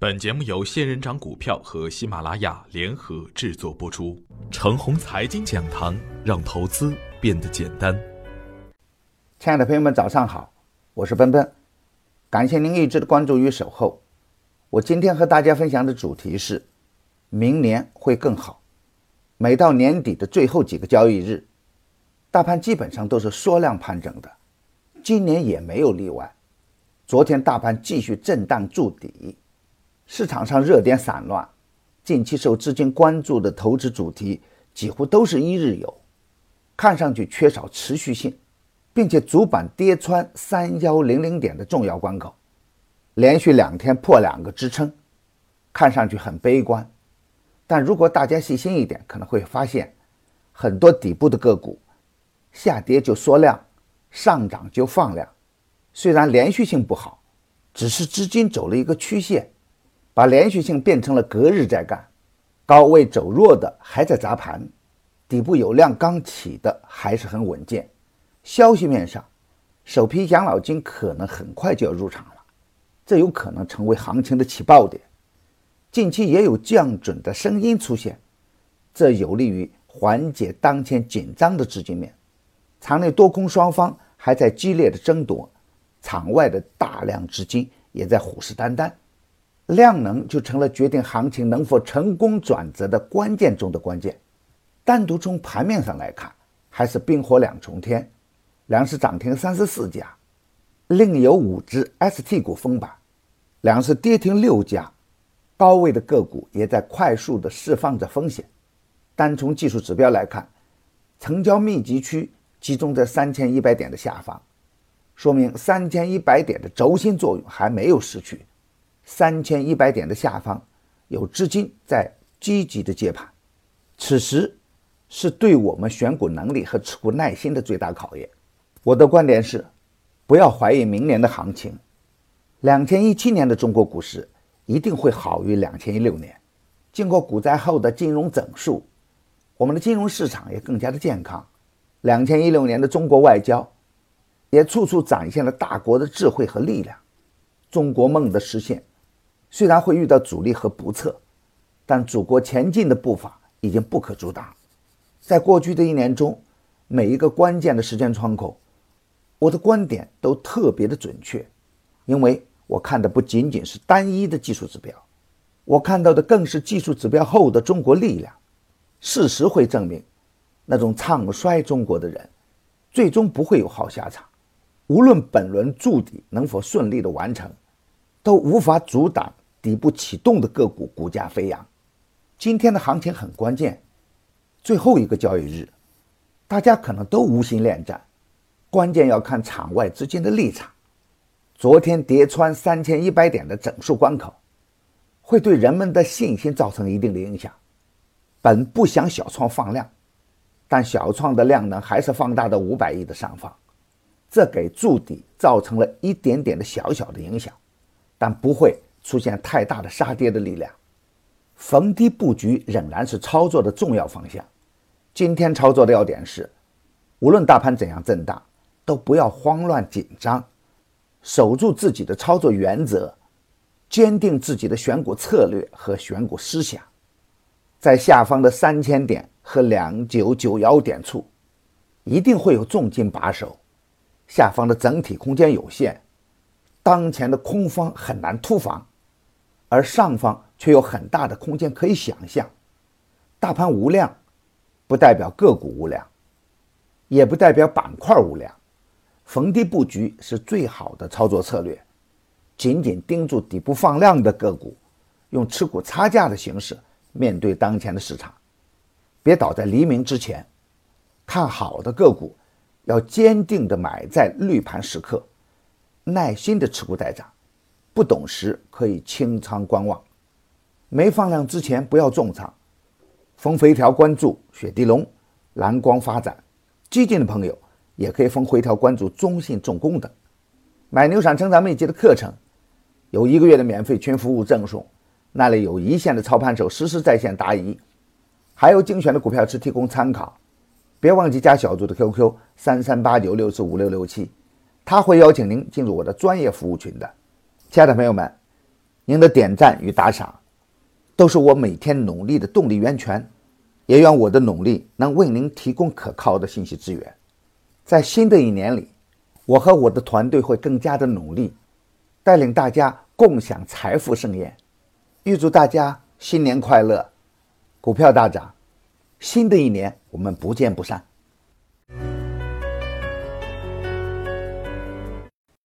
本节目由仙人掌股票和喜马拉雅联合制作播出。程红财经讲堂，让投资变得简单。亲爱的朋友们，早上好，我是奔奔，感谢您一直的关注与守候。我今天和大家分享的主题是：明年会更好。每到年底的最后几个交易日，大盘基本上都是缩量盘整的，今年也没有例外。昨天大盘继续震荡筑底。市场上热点散乱，近期受资金关注的投资主题几乎都是一日游，看上去缺少持续性，并且主板跌穿三幺零零点的重要关口，连续两天破两个支撑，看上去很悲观。但如果大家细心一点，可能会发现，很多底部的个股下跌就缩量，上涨就放量，虽然连续性不好，只是资金走了一个曲线。把连续性变成了隔日在干，高位走弱的还在砸盘，底部有量刚起的还是很稳健。消息面上，首批养老金可能很快就要入场了，这有可能成为行情的起爆点。近期也有降准的声音出现，这有利于缓解当前紧张的资金面。场内多空双方还在激烈的争夺，场外的大量资金也在虎视眈眈。量能就成了决定行情能否成功转折的关键中的关键。单独从盘面上来看，还是冰火两重天，两市涨停三十四家，另有五只 ST 股封板，两市跌停六家，高位的个股也在快速的释放着风险。单从技术指标来看，成交密集区集中在三千一百点的下方，说明三千一百点的轴心作用还没有失去。三千一百点的下方，有资金在积极的接盘，此时是对我们选股能力和持股耐心的最大考验。我的观点是，不要怀疑明年的行情。两千一七年的中国股市一定会好于两千一六年。经过股灾后的金融整数，我们的金融市场也更加的健康。两千一六年的中国外交，也处处展现了大国的智慧和力量。中国梦的实现。虽然会遇到阻力和不测，但祖国前进的步伐已经不可阻挡。在过去的一年中，每一个关键的时间窗口，我的观点都特别的准确，因为我看的不仅仅是单一的技术指标，我看到的更是技术指标后的中国力量。事实会证明，那种唱衰中国的人，最终不会有好下场。无论本轮筑底能否顺利的完成，都无法阻挡。底部启动的个股股价飞扬，今天的行情很关键，最后一个交易日，大家可能都无心恋战，关键要看场外资金的立场。昨天跌穿三千一百点的整数关口，会对人们的信心造成一定的影响。本不想小创放量，但小创的量能还是放大到五百亿的上方，这给筑底造成了一点点的小小的影响，但不会。出现太大的杀跌的力量，逢低布局仍然是操作的重要方向。今天操作的要点是，无论大盘怎样震荡，都不要慌乱紧张，守住自己的操作原则，坚定自己的选股策略和选股思想。在下方的三千点和两九九幺点处，一定会有重金把守。下方的整体空间有限，当前的空方很难突防。而上方却有很大的空间可以想象，大盘无量，不代表个股无量，也不代表板块无量。逢低布局是最好的操作策略，紧紧盯住底部放量的个股，用持股差价的形式面对当前的市场，别倒在黎明之前。看好的个股，要坚定的买在绿盘时刻，耐心的持股待涨。不懂时可以清仓观望，没放量之前不要重仓。封回调关注雪地龙、蓝光发展，激进的朋友也可以封回调关注中信重工等。买牛散成长秘籍的课程，有一个月的免费群服务赠送，那里有一线的操盘手实时在线答疑，还有精选的股票池提供参考。别忘记加小组的 QQ 三三八九六四五六六七，他会邀请您进入我的专业服务群的。亲爱的朋友们，您的点赞与打赏，都是我每天努力的动力源泉。也愿我的努力能为您提供可靠的信息资源。在新的一年里，我和我的团队会更加的努力，带领大家共享财富盛宴。预祝大家新年快乐，股票大涨！新的一年我们不见不散。